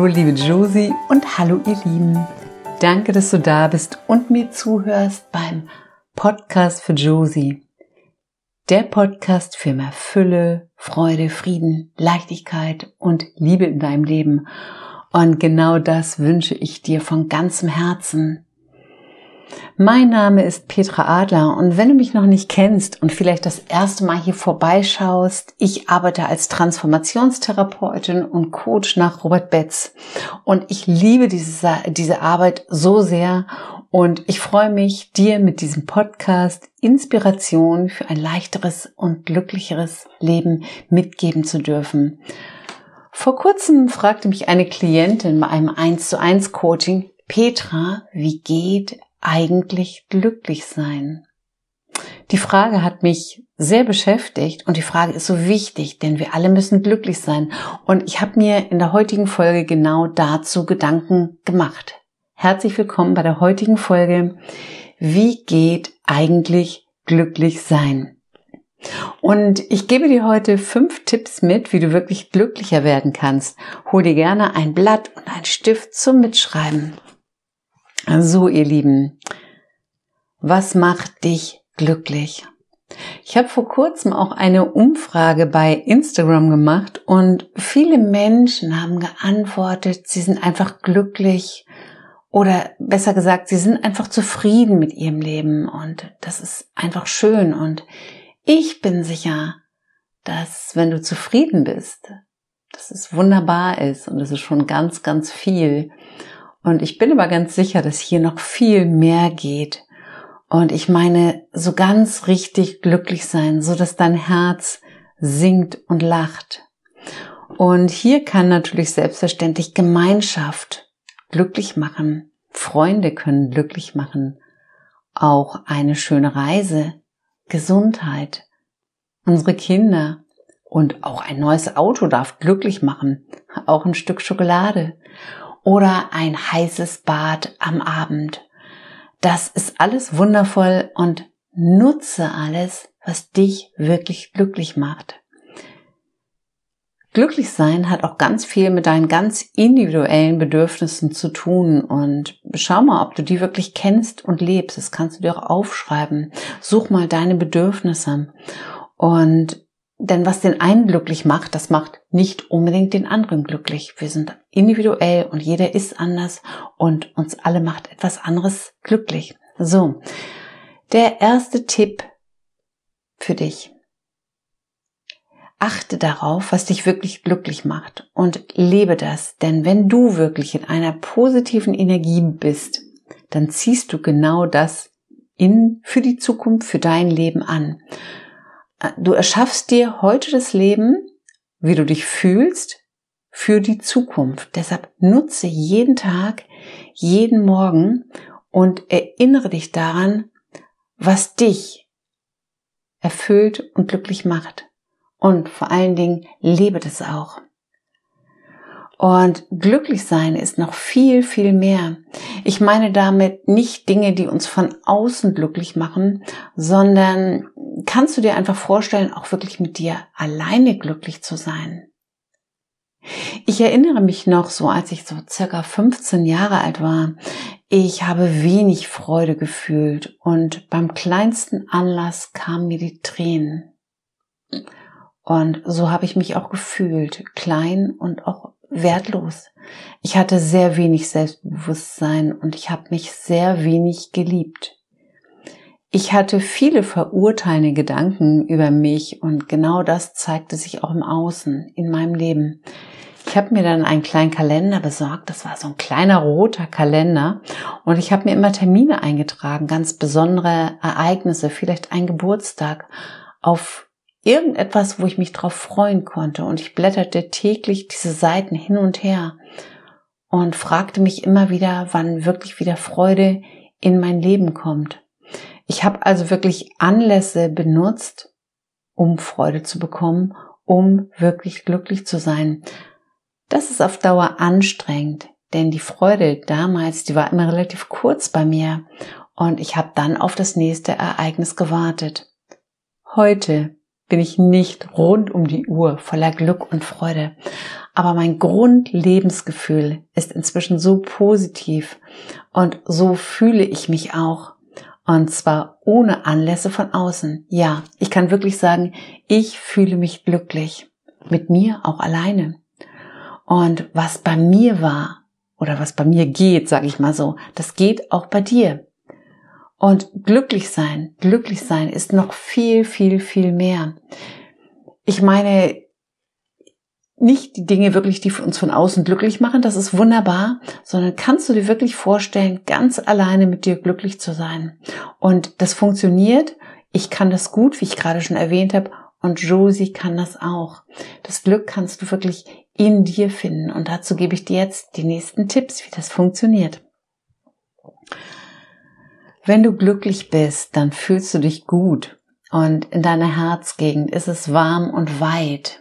Hallo liebe Josie und hallo ihr Lieben. Danke, dass du da bist und mir zuhörst beim Podcast für Josie. Der Podcast für mehr Fülle, Freude, Frieden, Leichtigkeit und Liebe in deinem Leben. Und genau das wünsche ich dir von ganzem Herzen. Mein Name ist Petra Adler und wenn du mich noch nicht kennst und vielleicht das erste Mal hier vorbeischaust, ich arbeite als Transformationstherapeutin und Coach nach Robert Betz und ich liebe diese, diese Arbeit so sehr und ich freue mich, dir mit diesem Podcast Inspiration für ein leichteres und glücklicheres Leben mitgeben zu dürfen. Vor kurzem fragte mich eine Klientin bei einem 1 zu 1 Coaching, Petra, wie geht eigentlich glücklich sein? Die Frage hat mich sehr beschäftigt und die Frage ist so wichtig, denn wir alle müssen glücklich sein. Und ich habe mir in der heutigen Folge genau dazu Gedanken gemacht. Herzlich willkommen bei der heutigen Folge. Wie geht eigentlich glücklich sein? Und ich gebe dir heute fünf Tipps mit, wie du wirklich glücklicher werden kannst. Hol dir gerne ein Blatt und ein Stift zum Mitschreiben. So, ihr Lieben, was macht dich glücklich? Ich habe vor kurzem auch eine Umfrage bei Instagram gemacht und viele Menschen haben geantwortet, sie sind einfach glücklich oder besser gesagt, sie sind einfach zufrieden mit ihrem Leben und das ist einfach schön und ich bin sicher, dass wenn du zufrieden bist, dass es wunderbar ist und es ist schon ganz, ganz viel und ich bin aber ganz sicher, dass hier noch viel mehr geht. Und ich meine, so ganz richtig glücklich sein, so dass dein Herz singt und lacht. Und hier kann natürlich selbstverständlich Gemeinschaft glücklich machen. Freunde können glücklich machen. Auch eine schöne Reise, Gesundheit, unsere Kinder und auch ein neues Auto darf glücklich machen. Auch ein Stück Schokolade oder ein heißes Bad am Abend. Das ist alles wundervoll und nutze alles, was dich wirklich glücklich macht. Glücklich sein hat auch ganz viel mit deinen ganz individuellen Bedürfnissen zu tun und schau mal, ob du die wirklich kennst und lebst. Das kannst du dir auch aufschreiben. Such mal deine Bedürfnisse und denn was den einen glücklich macht, das macht nicht unbedingt den anderen glücklich. Wir sind individuell und jeder ist anders und uns alle macht etwas anderes glücklich. So, der erste Tipp für dich. Achte darauf, was dich wirklich glücklich macht und lebe das, denn wenn du wirklich in einer positiven Energie bist, dann ziehst du genau das in, für die Zukunft, für dein Leben an. Du erschaffst dir heute das Leben, wie du dich fühlst, für die Zukunft. Deshalb nutze jeden Tag, jeden Morgen und erinnere dich daran, was dich erfüllt und glücklich macht. Und vor allen Dingen lebe das auch. Und glücklich sein ist noch viel, viel mehr. Ich meine damit nicht Dinge, die uns von außen glücklich machen, sondern kannst du dir einfach vorstellen, auch wirklich mit dir alleine glücklich zu sein. Ich erinnere mich noch so, als ich so circa 15 Jahre alt war. Ich habe wenig Freude gefühlt und beim kleinsten Anlass kamen mir die Tränen. Und so habe ich mich auch gefühlt, klein und auch wertlos. Ich hatte sehr wenig Selbstbewusstsein und ich habe mich sehr wenig geliebt. Ich hatte viele verurteilende Gedanken über mich und genau das zeigte sich auch im Außen, in meinem Leben. Ich habe mir dann einen kleinen Kalender besorgt, das war so ein kleiner roter Kalender und ich habe mir immer Termine eingetragen, ganz besondere Ereignisse, vielleicht ein Geburtstag, auf irgendetwas, wo ich mich drauf freuen konnte. Und ich blätterte täglich diese Seiten hin und her und fragte mich immer wieder, wann wirklich wieder Freude in mein Leben kommt. Ich habe also wirklich Anlässe benutzt, um Freude zu bekommen, um wirklich glücklich zu sein. Das ist auf Dauer anstrengend, denn die Freude damals, die war immer relativ kurz bei mir und ich habe dann auf das nächste Ereignis gewartet. Heute bin ich nicht rund um die Uhr voller Glück und Freude. aber mein Grundlebensgefühl ist inzwischen so positiv und so fühle ich mich auch. Und zwar ohne Anlässe von außen. Ja, ich kann wirklich sagen, ich fühle mich glücklich. Mit mir auch alleine. Und was bei mir war oder was bei mir geht, sage ich mal so, das geht auch bei dir. Und glücklich sein, glücklich sein ist noch viel, viel, viel mehr. Ich meine, nicht die Dinge wirklich, die uns von außen glücklich machen, das ist wunderbar, sondern kannst du dir wirklich vorstellen, ganz alleine mit dir glücklich zu sein. Und das funktioniert. Ich kann das gut, wie ich gerade schon erwähnt habe, und Josie kann das auch. Das Glück kannst du wirklich in dir finden. Und dazu gebe ich dir jetzt die nächsten Tipps, wie das funktioniert. Wenn du glücklich bist, dann fühlst du dich gut und in deiner Herzgegend ist es warm und weit.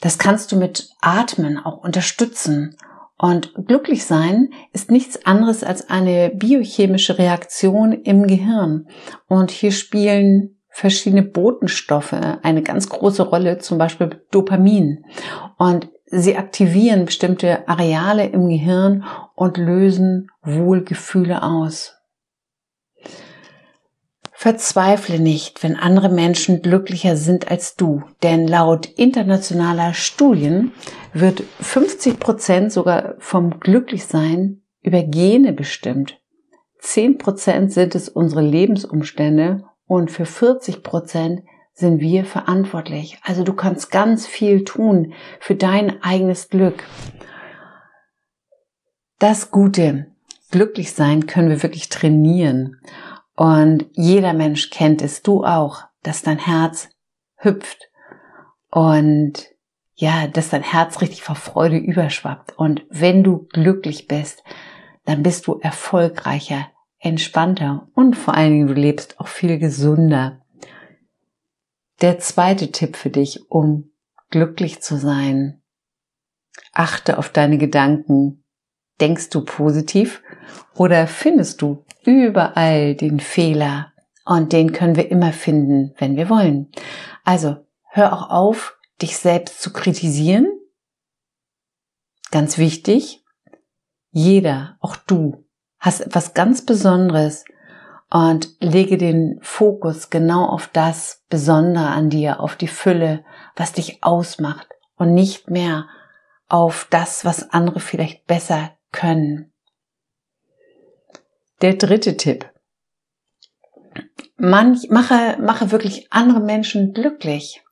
Das kannst du mit Atmen auch unterstützen. Und glücklich sein ist nichts anderes als eine biochemische Reaktion im Gehirn. Und hier spielen verschiedene Botenstoffe eine ganz große Rolle, zum Beispiel Dopamin. Und sie aktivieren bestimmte Areale im Gehirn und lösen Wohlgefühle aus. Verzweifle nicht, wenn andere Menschen glücklicher sind als du, denn laut internationaler Studien wird 50 Prozent sogar vom Glücklichsein über Gene bestimmt. 10 Prozent sind es unsere Lebensumstände und für 40 Prozent sind wir verantwortlich. Also du kannst ganz viel tun für dein eigenes Glück. Das Gute, glücklich sein können wir wirklich trainieren. Und jeder Mensch kennt es, du auch, dass dein Herz hüpft und ja, dass dein Herz richtig vor Freude überschwappt. Und wenn du glücklich bist, dann bist du erfolgreicher, entspannter und vor allen Dingen du lebst auch viel gesunder. Der zweite Tipp für dich, um glücklich zu sein. Achte auf deine Gedanken. Denkst du positiv oder findest du überall den Fehler und den können wir immer finden, wenn wir wollen. Also hör auch auf, dich selbst zu kritisieren. Ganz wichtig, jeder, auch du, hast etwas ganz Besonderes und lege den Fokus genau auf das Besondere an dir, auf die Fülle, was dich ausmacht und nicht mehr auf das, was andere vielleicht besser können. Der dritte Tipp. Manch, mache, mache wirklich andere Menschen glücklich.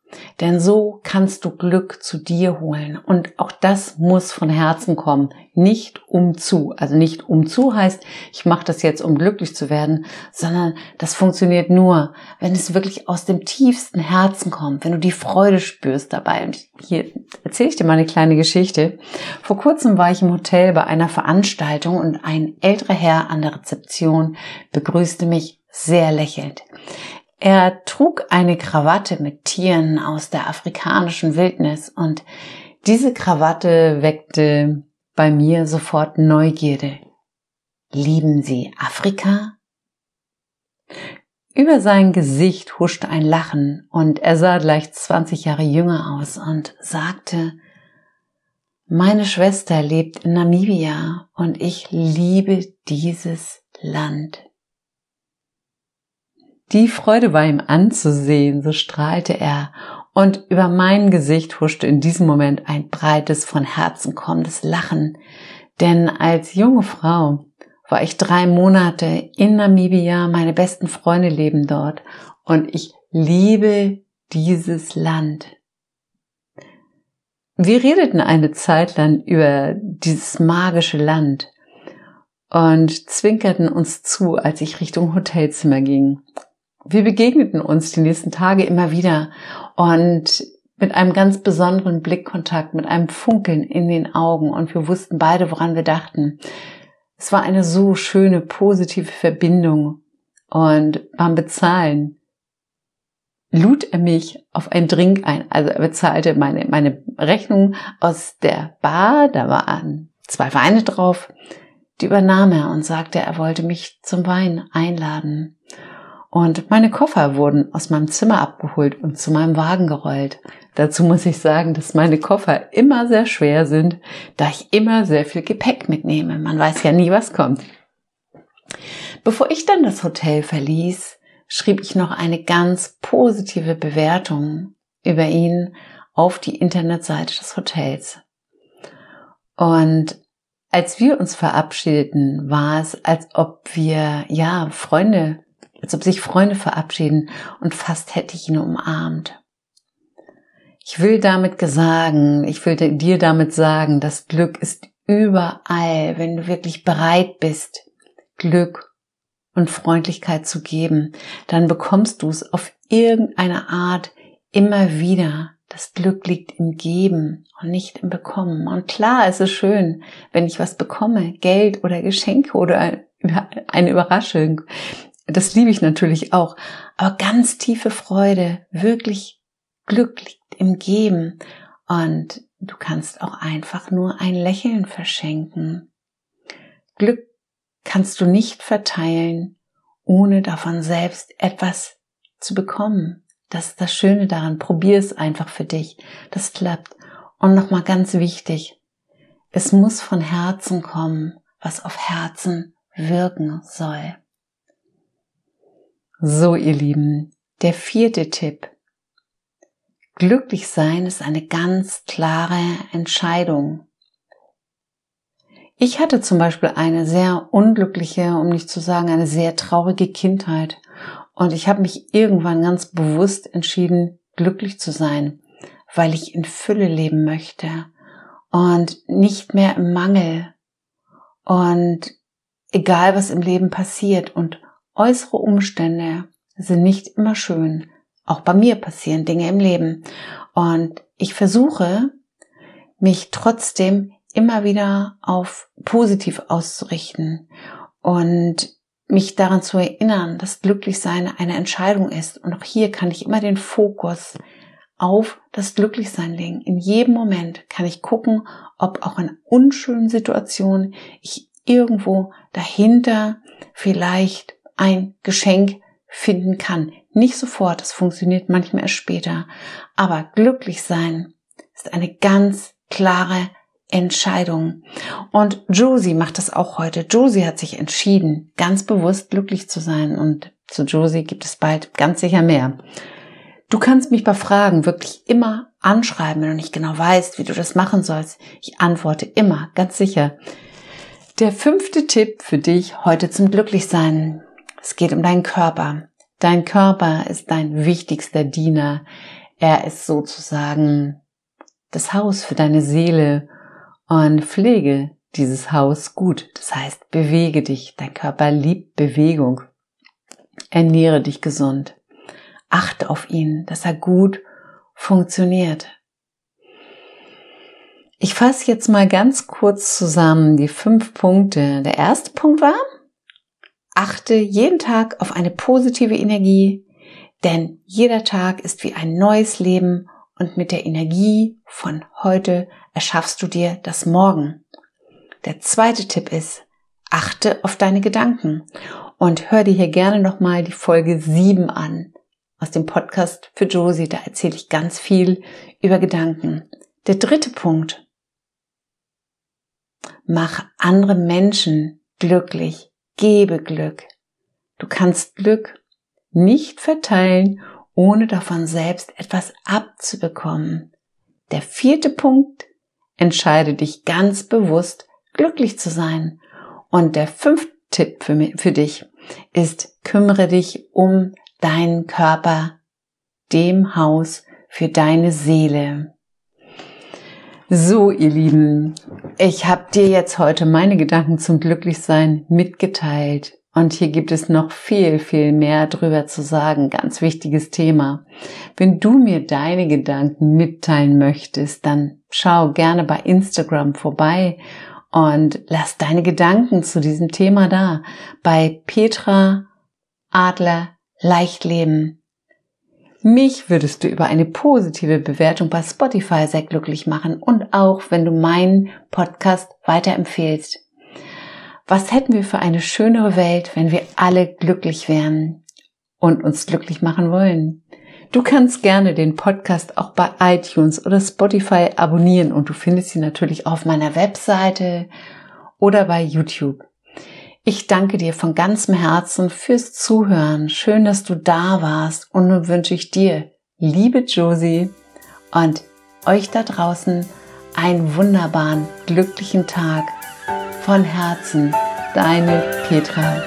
Denn so kannst du Glück zu dir holen. Und auch das muss von Herzen kommen. Nicht um zu. Also nicht um zu heißt, ich mache das jetzt, um glücklich zu werden, sondern das funktioniert nur, wenn es wirklich aus dem tiefsten Herzen kommt, wenn du die Freude spürst dabei. Und hier erzähle ich dir mal eine kleine Geschichte. Vor kurzem war ich im Hotel bei einer Veranstaltung und ein älterer Herr an der Rezeption begrüßte mich sehr lächelnd. Er trug eine Krawatte mit Tieren aus der afrikanischen Wildnis und diese Krawatte weckte bei mir sofort Neugierde. Lieben Sie Afrika? Über sein Gesicht huschte ein Lachen und er sah gleich 20 Jahre jünger aus und sagte, meine Schwester lebt in Namibia und ich liebe dieses Land. Die Freude war ihm anzusehen, so strahlte er, und über mein Gesicht huschte in diesem Moment ein breites, von Herzen kommendes Lachen, denn als junge Frau war ich drei Monate in Namibia, meine besten Freunde leben dort, und ich liebe dieses Land. Wir redeten eine Zeit lang über dieses magische Land und zwinkerten uns zu, als ich Richtung Hotelzimmer ging wir begegneten uns die nächsten Tage immer wieder und mit einem ganz besonderen Blickkontakt, mit einem Funkeln in den Augen und wir wussten beide, woran wir dachten. Es war eine so schöne, positive Verbindung und beim Bezahlen lud er mich auf einen Drink ein. Also er bezahlte meine, meine Rechnung aus der Bar, da waren zwei Weine drauf, die übernahm er und sagte, er wollte mich zum Wein einladen. Und meine Koffer wurden aus meinem Zimmer abgeholt und zu meinem Wagen gerollt. Dazu muss ich sagen, dass meine Koffer immer sehr schwer sind, da ich immer sehr viel Gepäck mitnehme. Man weiß ja nie, was kommt. Bevor ich dann das Hotel verließ, schrieb ich noch eine ganz positive Bewertung über ihn auf die Internetseite des Hotels. Und als wir uns verabschiedeten, war es, als ob wir, ja, Freunde, als ob sich Freunde verabschieden und fast hätte ich ihn umarmt. Ich will damit sagen, ich will dir damit sagen, das Glück ist überall, wenn du wirklich bereit bist, Glück und Freundlichkeit zu geben, dann bekommst du es auf irgendeine Art immer wieder. Das Glück liegt im Geben und nicht im Bekommen. Und klar, es ist schön, wenn ich was bekomme, Geld oder Geschenke oder eine Überraschung. Das liebe ich natürlich auch. Aber ganz tiefe Freude, wirklich Glück liegt im Geben. Und du kannst auch einfach nur ein Lächeln verschenken. Glück kannst du nicht verteilen, ohne davon selbst etwas zu bekommen. Das ist das Schöne daran. Probier es einfach für dich. Das klappt. Und nochmal ganz wichtig. Es muss von Herzen kommen, was auf Herzen wirken soll. So, ihr Lieben, der vierte Tipp. Glücklich sein ist eine ganz klare Entscheidung. Ich hatte zum Beispiel eine sehr unglückliche, um nicht zu sagen eine sehr traurige Kindheit. Und ich habe mich irgendwann ganz bewusst entschieden, glücklich zu sein, weil ich in Fülle leben möchte und nicht mehr im Mangel. Und egal was im Leben passiert und äußere Umstände sind nicht immer schön. Auch bei mir passieren Dinge im Leben. Und ich versuche, mich trotzdem immer wieder auf positiv auszurichten und mich daran zu erinnern, dass Glücklichsein eine Entscheidung ist. Und auch hier kann ich immer den Fokus auf das Glücklichsein legen. In jedem Moment kann ich gucken, ob auch in unschönen Situationen ich irgendwo dahinter vielleicht ein Geschenk finden kann. Nicht sofort, das funktioniert manchmal erst später. Aber glücklich sein ist eine ganz klare Entscheidung. Und Josie macht das auch heute. Josie hat sich entschieden, ganz bewusst glücklich zu sein. Und zu Josie gibt es bald ganz sicher mehr. Du kannst mich bei Fragen wirklich immer anschreiben, wenn du nicht genau weißt, wie du das machen sollst. Ich antworte immer, ganz sicher. Der fünfte Tipp für dich heute zum Glücklichsein. Es geht um deinen Körper. Dein Körper ist dein wichtigster Diener. Er ist sozusagen das Haus für deine Seele und pflege dieses Haus gut. Das heißt, bewege dich. Dein Körper liebt Bewegung. Ernähre dich gesund. Achte auf ihn, dass er gut funktioniert. Ich fasse jetzt mal ganz kurz zusammen die fünf Punkte. Der erste Punkt war, achte jeden Tag auf eine positive Energie, denn jeder Tag ist wie ein neues Leben und mit der Energie von heute erschaffst du dir das Morgen. Der zweite Tipp ist, achte auf deine Gedanken und hör dir hier gerne nochmal die Folge 7 an aus dem Podcast für Josie. Da erzähle ich ganz viel über Gedanken. Der dritte Punkt. Mach andere Menschen glücklich. Gebe Glück. Du kannst Glück nicht verteilen, ohne davon selbst etwas abzubekommen. Der vierte Punkt Entscheide dich ganz bewusst, glücklich zu sein. Und der fünfte Tipp für, mich, für dich ist, kümmere dich um deinen Körper, dem Haus für deine Seele. So, ihr Lieben, ich habe dir jetzt heute meine Gedanken zum Glücklichsein mitgeteilt. Und hier gibt es noch viel, viel mehr drüber zu sagen. Ganz wichtiges Thema. Wenn du mir deine Gedanken mitteilen möchtest, dann schau gerne bei Instagram vorbei und lass deine Gedanken zu diesem Thema da. Bei Petra Adler Leichtleben. Mich würdest du über eine positive Bewertung bei Spotify sehr glücklich machen und auch wenn du meinen Podcast weiterempfehlst. Was hätten wir für eine schönere Welt, wenn wir alle glücklich wären? und uns glücklich machen wollen. Du kannst gerne den Podcast auch bei iTunes oder Spotify abonnieren und du findest ihn natürlich auf meiner Webseite oder bei YouTube. Ich danke dir von ganzem Herzen fürs Zuhören. Schön, dass du da warst und nun wünsche ich dir, liebe Josie und euch da draußen einen wunderbaren, glücklichen Tag. Von Herzen, deine Petra.